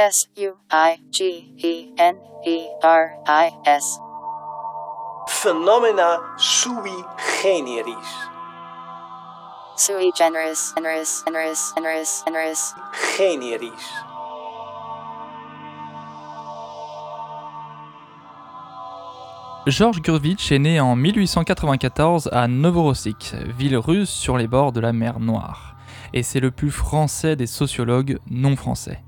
S U I G E N E R I S. Phenomena sui generis. Sui generis, generis, generis, generis, generis. Generis. Georges Gurvitch est né en 1894 à Novorossiysk, ville russe sur les bords de la mer Noire. Et c'est le plus français des sociologues non français.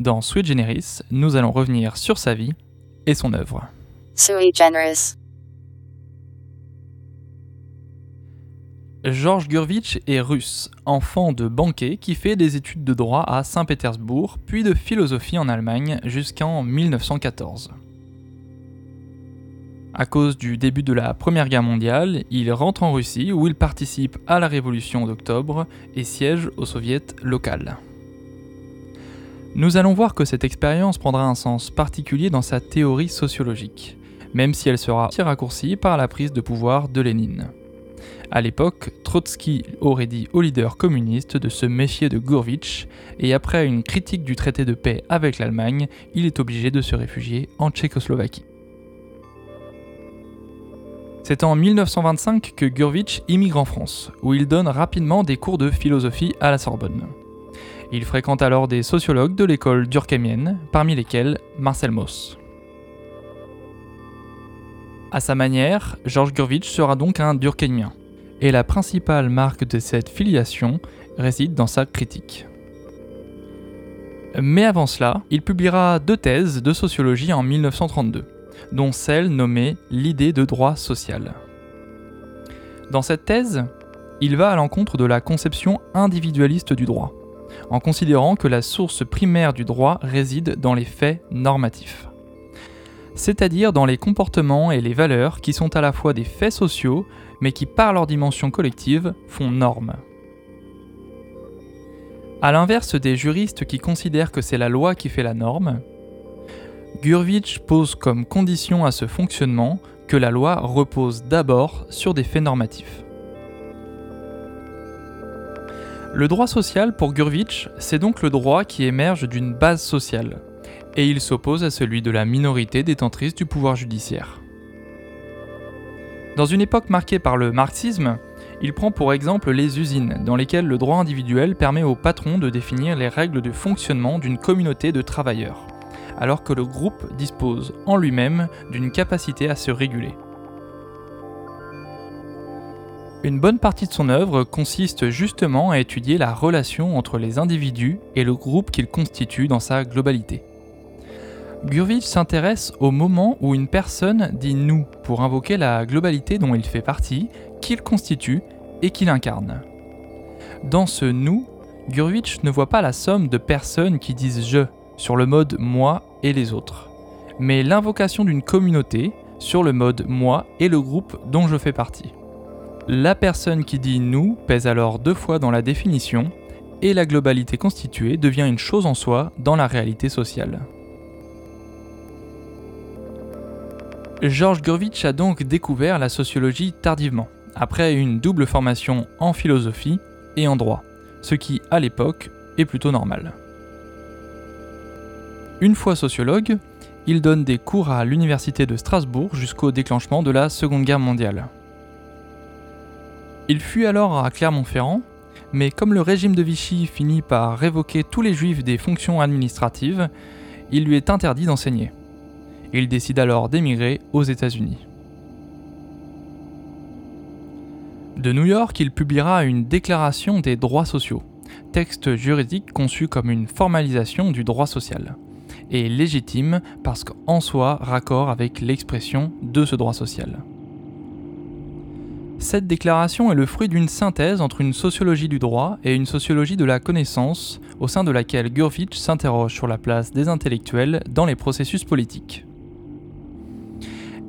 Dans Sweet Generis, nous allons revenir sur sa vie et son œuvre. Sui generis. Georges Gurvitch est russe, enfant de banquier qui fait des études de droit à Saint-Pétersbourg, puis de philosophie en Allemagne jusqu'en 1914. À cause du début de la Première Guerre mondiale, il rentre en Russie où il participe à la Révolution d'octobre et siège au soviet local. Nous allons voir que cette expérience prendra un sens particulier dans sa théorie sociologique, même si elle sera raccourcie par la prise de pouvoir de Lénine. À l'époque, Trotsky aurait dit aux leaders communistes de se méfier de Gurvitch, et après une critique du traité de paix avec l'Allemagne, il est obligé de se réfugier en Tchécoslovaquie. C'est en 1925 que Gurvitch immigre en France, où il donne rapidement des cours de philosophie à la Sorbonne. Il fréquente alors des sociologues de l'école durkheimienne, parmi lesquels Marcel Mauss. À sa manière, Georges Gurvitch sera donc un durkheimien, et la principale marque de cette filiation réside dans sa critique. Mais avant cela, il publiera deux thèses de sociologie en 1932 dont celle nommée l'idée de droit social. Dans cette thèse, il va à l'encontre de la conception individualiste du droit, en considérant que la source primaire du droit réside dans les faits normatifs, c'est-à-dire dans les comportements et les valeurs qui sont à la fois des faits sociaux, mais qui par leur dimension collective font norme. A l'inverse des juristes qui considèrent que c'est la loi qui fait la norme, Gurvitch pose comme condition à ce fonctionnement que la loi repose d'abord sur des faits normatifs. Le droit social pour Gurvitch, c'est donc le droit qui émerge d'une base sociale, et il s'oppose à celui de la minorité détentrice du pouvoir judiciaire. Dans une époque marquée par le marxisme, il prend pour exemple les usines, dans lesquelles le droit individuel permet au patron de définir les règles de fonctionnement d'une communauté de travailleurs alors que le groupe dispose en lui-même d'une capacité à se réguler. Une bonne partie de son œuvre consiste justement à étudier la relation entre les individus et le groupe qu'ils constituent dans sa globalité. Gurvitch s'intéresse au moment où une personne dit nous pour invoquer la globalité dont il fait partie, qu'il constitue et qu'il incarne. Dans ce nous, Gurvitch ne voit pas la somme de personnes qui disent je sur le mode moi et les autres, mais l'invocation d'une communauté sur le mode moi et le groupe dont je fais partie. La personne qui dit nous pèse alors deux fois dans la définition, et la globalité constituée devient une chose en soi dans la réalité sociale. Georges Gurvitch a donc découvert la sociologie tardivement, après une double formation en philosophie et en droit, ce qui, à l'époque, est plutôt normal. Une fois sociologue, il donne des cours à l'université de Strasbourg jusqu'au déclenchement de la Seconde Guerre mondiale. Il fut alors à Clermont-Ferrand, mais comme le régime de Vichy finit par révoquer tous les juifs des fonctions administratives, il lui est interdit d'enseigner. Il décide alors d'émigrer aux États-Unis. De New York, il publiera une Déclaration des droits sociaux, texte juridique conçu comme une formalisation du droit social est légitime parce qu'en soi raccord avec l'expression de ce droit social. Cette déclaration est le fruit d'une synthèse entre une sociologie du droit et une sociologie de la connaissance, au sein de laquelle Gurvitch s'interroge sur la place des intellectuels dans les processus politiques.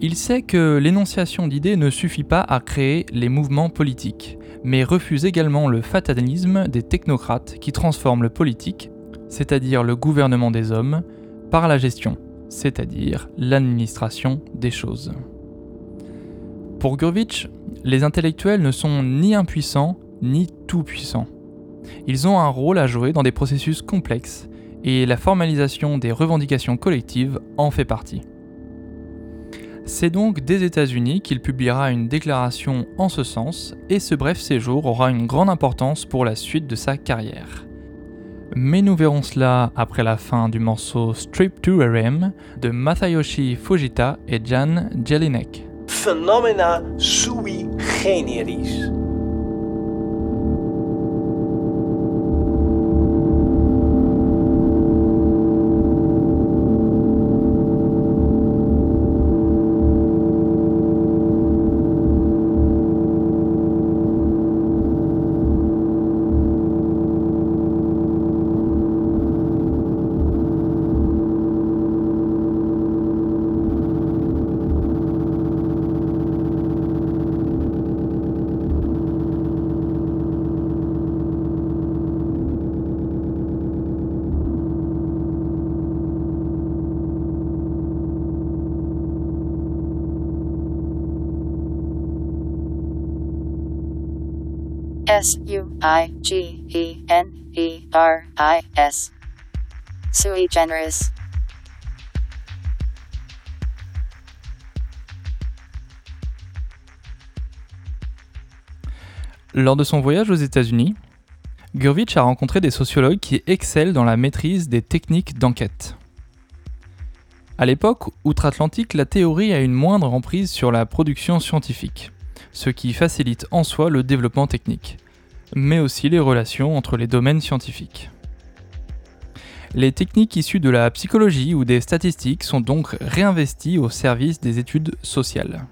Il sait que l'énonciation d'idées ne suffit pas à créer les mouvements politiques, mais refuse également le fatalisme des technocrates qui transforment le politique, c'est-à-dire le gouvernement des hommes, par la gestion, c'est-à-dire l'administration des choses. Pour Gurvitch, les intellectuels ne sont ni impuissants ni tout-puissants. Ils ont un rôle à jouer dans des processus complexes et la formalisation des revendications collectives en fait partie. C'est donc des États-Unis qu'il publiera une déclaration en ce sens, et ce bref séjour aura une grande importance pour la suite de sa carrière. Mais nous verrons cela après la fin du morceau Strip to RM de Masayoshi Fujita et Jan Jelinek. Phenomena sui generis. S U I G E N E R I S. Sui generis. Lors de son voyage aux États-Unis, Gurvitch a rencontré des sociologues qui excellent dans la maîtrise des techniques d'enquête. À l'époque, outre-Atlantique, la théorie a une moindre emprise sur la production scientifique, ce qui facilite en soi le développement technique, mais aussi les relations entre les domaines scientifiques. Les techniques issues de la psychologie ou des statistiques sont donc réinvesties au service des études sociales.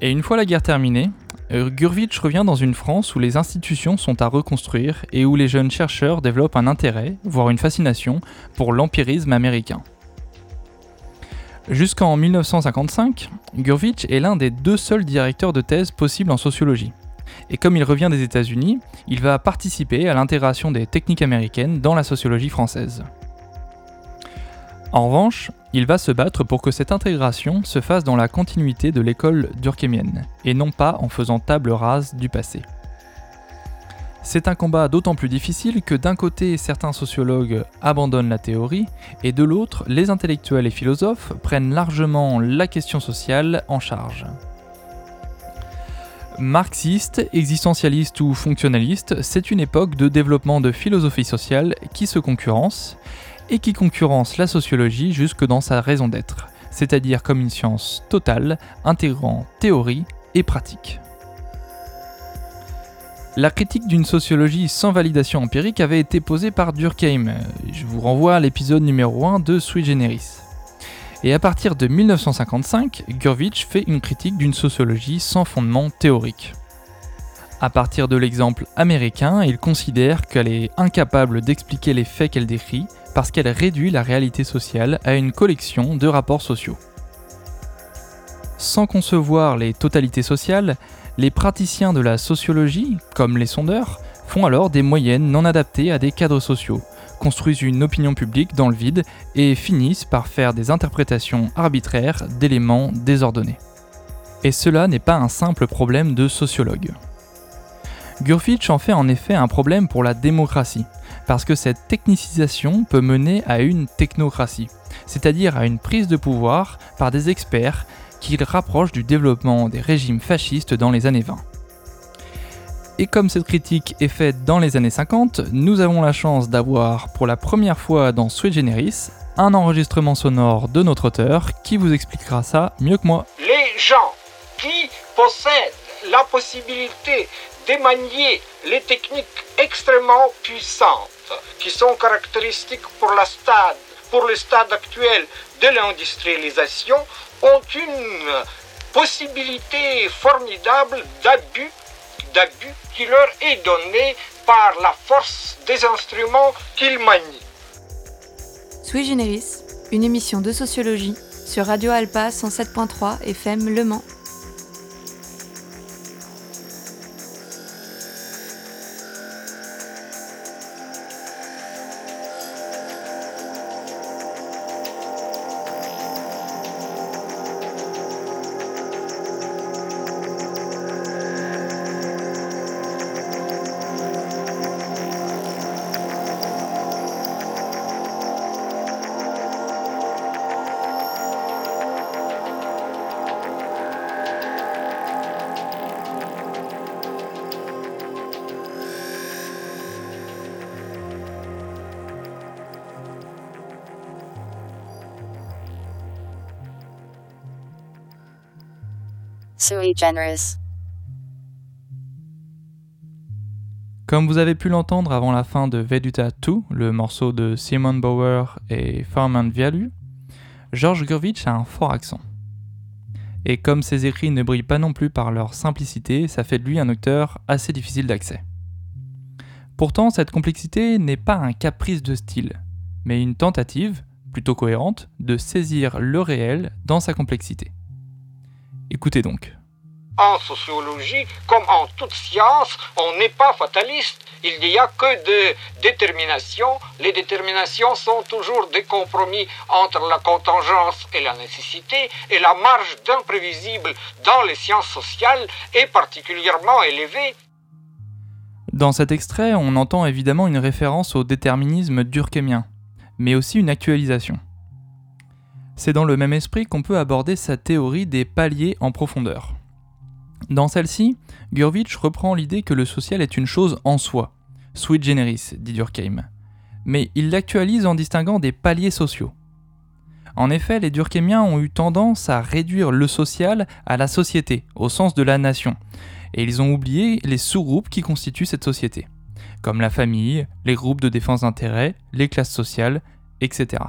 Et une fois la guerre terminée, Gurvitch revient dans une France où les institutions sont à reconstruire et où les jeunes chercheurs développent un intérêt, voire une fascination, pour l'empirisme américain. Jusqu'en 1955, Gurvitch est l'un des deux seuls directeurs de thèse possibles en sociologie. Et comme il revient des États-Unis, il va participer à l'intégration des techniques américaines dans la sociologie française. En revanche, il va se battre pour que cette intégration se fasse dans la continuité de l'école durkheimienne, et non pas en faisant table rase du passé. C'est un combat d'autant plus difficile que d'un côté certains sociologues abandonnent la théorie, et de l'autre les intellectuels et philosophes prennent largement la question sociale en charge. Marxiste, existentialiste ou fonctionnaliste, c'est une époque de développement de philosophie sociale qui se concurrence, et qui concurrence la sociologie jusque dans sa raison d'être, c'est-à-dire comme une science totale, intégrant théorie et pratique. La critique d'une sociologie sans validation empirique avait été posée par Durkheim. Je vous renvoie à l'épisode numéro 1 de Sui Generis. Et à partir de 1955, Gurvitch fait une critique d'une sociologie sans fondement théorique. À partir de l'exemple américain, il considère qu'elle est incapable d'expliquer les faits qu'elle décrit parce qu'elle réduit la réalité sociale à une collection de rapports sociaux. Sans concevoir les totalités sociales, les praticiens de la sociologie, comme les sondeurs, font alors des moyennes non adaptées à des cadres sociaux, construisent une opinion publique dans le vide et finissent par faire des interprétations arbitraires d'éléments désordonnés. Et cela n'est pas un simple problème de sociologue. Gurfitch en fait en effet un problème pour la démocratie, parce que cette technicisation peut mener à une technocratie, c'est-à-dire à une prise de pouvoir par des experts qui rapprochent du développement des régimes fascistes dans les années 20. Et comme cette critique est faite dans les années 50, nous avons la chance d'avoir pour la première fois dans Sui Generis un enregistrement sonore de notre auteur qui vous expliquera ça mieux que moi. Les gens qui possèdent la possibilité de manier les techniques extrêmement puissantes qui sont caractéristiques pour le stade actuel de l'industrialisation ont une possibilité formidable d'abus d'abus qui leur est donné par la force des instruments qu'ils manient. Sui Generis, une émission de sociologie sur Radio Alpa 107.3 FM Le Mans. Comme vous avez pu l'entendre avant la fin de Veduta 2, le morceau de Simon Bauer et Farman Vialu, George Gurvitch a un fort accent. Et comme ses écrits ne brillent pas non plus par leur simplicité, ça fait de lui un auteur assez difficile d'accès. Pourtant, cette complexité n'est pas un caprice de style, mais une tentative, plutôt cohérente, de saisir le réel dans sa complexité. Écoutez donc. En sociologie, comme en toute science, on n'est pas fataliste. Il n'y a que de déterminations. Les déterminations sont toujours des compromis entre la contingence et la nécessité, et la marge d'imprévisible dans les sciences sociales est particulièrement élevée. Dans cet extrait, on entend évidemment une référence au déterminisme durkheimien, mais aussi une actualisation. C'est dans le même esprit qu'on peut aborder sa théorie des paliers en profondeur. Dans celle-ci, Gurvitch reprend l'idée que le social est une chose en soi, sui generis, dit Durkheim, mais il l'actualise en distinguant des paliers sociaux. En effet, les Durkheimiens ont eu tendance à réduire le social à la société, au sens de la nation, et ils ont oublié les sous-groupes qui constituent cette société, comme la famille, les groupes de défense d'intérêt, les classes sociales, etc.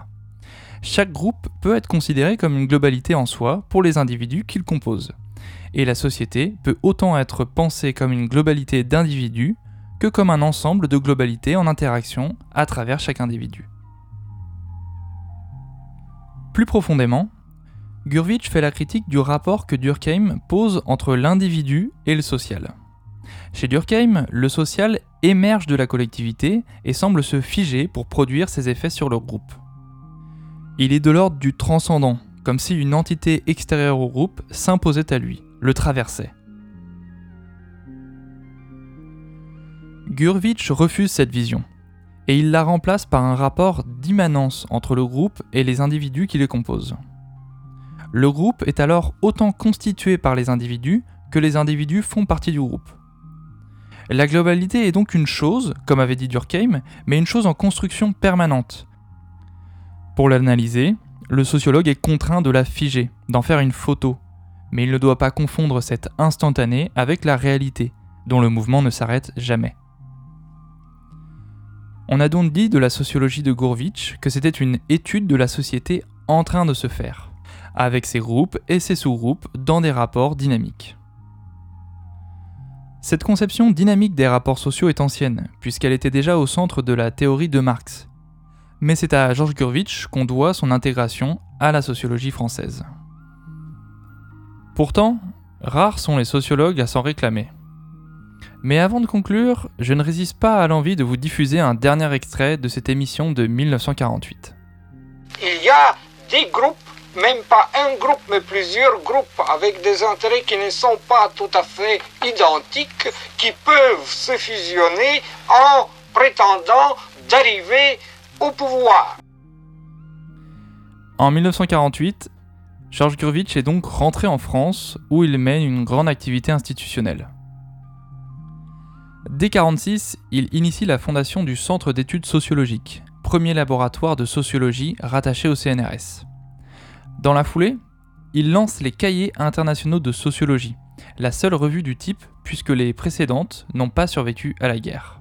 Chaque groupe peut être considéré comme une globalité en soi pour les individus qu'il compose, et la société peut autant être pensée comme une globalité d'individus que comme un ensemble de globalités en interaction à travers chaque individu. Plus profondément, Gurvitch fait la critique du rapport que Durkheim pose entre l'individu et le social. Chez Durkheim, le social émerge de la collectivité et semble se figer pour produire ses effets sur le groupe. Il est de l'ordre du transcendant, comme si une entité extérieure au groupe s'imposait à lui, le traversait. Gurvitch refuse cette vision, et il la remplace par un rapport d'immanence entre le groupe et les individus qui les composent. Le groupe est alors autant constitué par les individus que les individus font partie du groupe. La globalité est donc une chose, comme avait dit Durkheim, mais une chose en construction permanente. Pour l'analyser, le sociologue est contraint de la figer, d'en faire une photo, mais il ne doit pas confondre cette instantané avec la réalité, dont le mouvement ne s'arrête jamais. On a donc dit de la sociologie de Gurvitch que c'était une étude de la société en train de se faire avec ses groupes et ses sous-groupes dans des rapports dynamiques. Cette conception dynamique des rapports sociaux est ancienne, puisqu'elle était déjà au centre de la théorie de Marx. Mais c'est à Georges Gurvitch qu'on doit son intégration à la sociologie française. Pourtant, rares sont les sociologues à s'en réclamer. Mais avant de conclure, je ne résiste pas à l'envie de vous diffuser un dernier extrait de cette émission de 1948. Il y a des groupes même pas un groupe, mais plusieurs groupes avec des intérêts qui ne sont pas tout à fait identiques, qui peuvent se fusionner en prétendant d'arriver au pouvoir. En 1948, Georges Gurvitch est donc rentré en France où il mène une grande activité institutionnelle. Dès 1946, il initie la fondation du Centre d'études sociologiques, premier laboratoire de sociologie rattaché au CNRS. Dans la foulée, il lance les Cahiers internationaux de sociologie, la seule revue du type puisque les précédentes n'ont pas survécu à la guerre.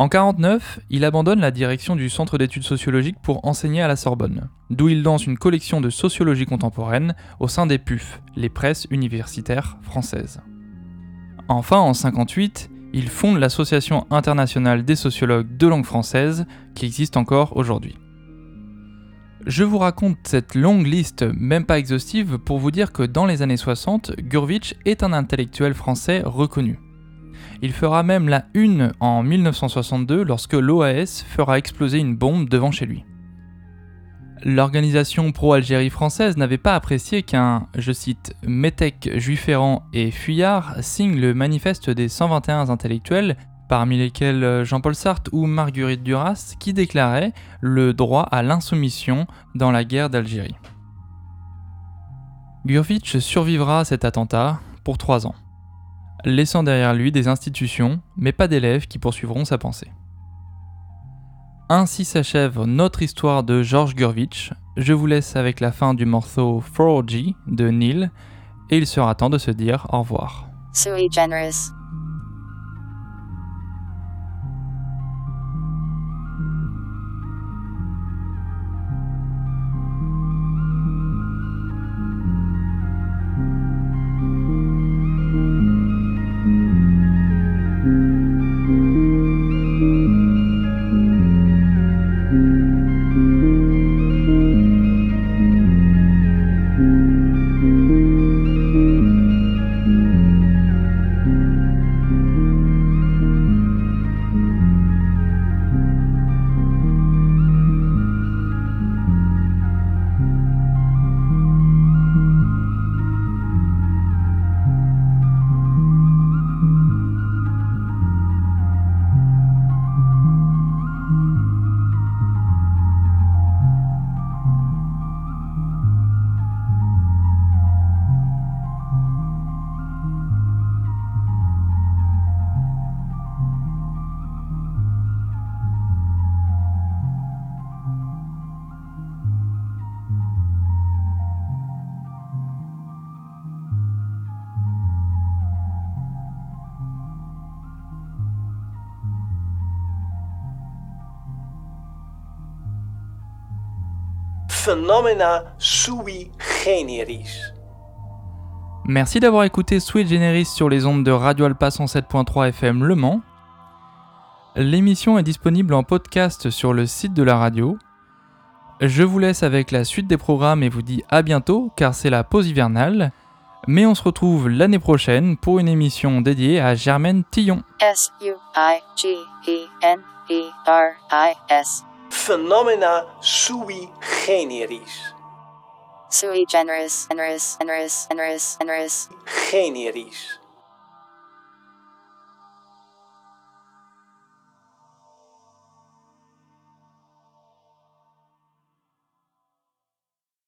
En 1949, il abandonne la direction du Centre d'études sociologiques pour enseigner à la Sorbonne, d'où il lance une collection de sociologie contemporaine au sein des PUF, les presses universitaires françaises. Enfin, en 1958, il fonde l'Association internationale des sociologues de langue française, qui existe encore aujourd'hui. Je vous raconte cette longue liste, même pas exhaustive, pour vous dire que dans les années 60, Gurvitch est un intellectuel français reconnu. Il fera même la une en 1962 lorsque l'OAS fera exploser une bombe devant chez lui. L'organisation pro-Algérie française n'avait pas apprécié qu'un, je cite, Métèque, Juifferrand et Fuyard signe le manifeste des 121 intellectuels parmi lesquels Jean-Paul Sartre ou Marguerite Duras, qui déclaraient le droit à l'insoumission dans la guerre d'Algérie. Gurvitch survivra à cet attentat pour trois ans, laissant derrière lui des institutions, mais pas d'élèves qui poursuivront sa pensée. Ainsi s'achève notre histoire de Georges Gurvitch. Je vous laisse avec la fin du morceau 4G de Neil, et il sera temps de se dire au revoir. Phenomena sui generis. Merci d'avoir écouté Sweet Generis sur les ondes de Radio Alpa 107.3 FM Le Mans. L'émission est disponible en podcast sur le site de la radio. Je vous laisse avec la suite des programmes et vous dis à bientôt car c'est la pause hivernale. Mais on se retrouve l'année prochaine pour une émission dédiée à Germaine Tillon. S-U-I-G-E-N-E-R-I-S. Phenomena sui generis. Sui generis, generis, generis, generis, generis. Generis.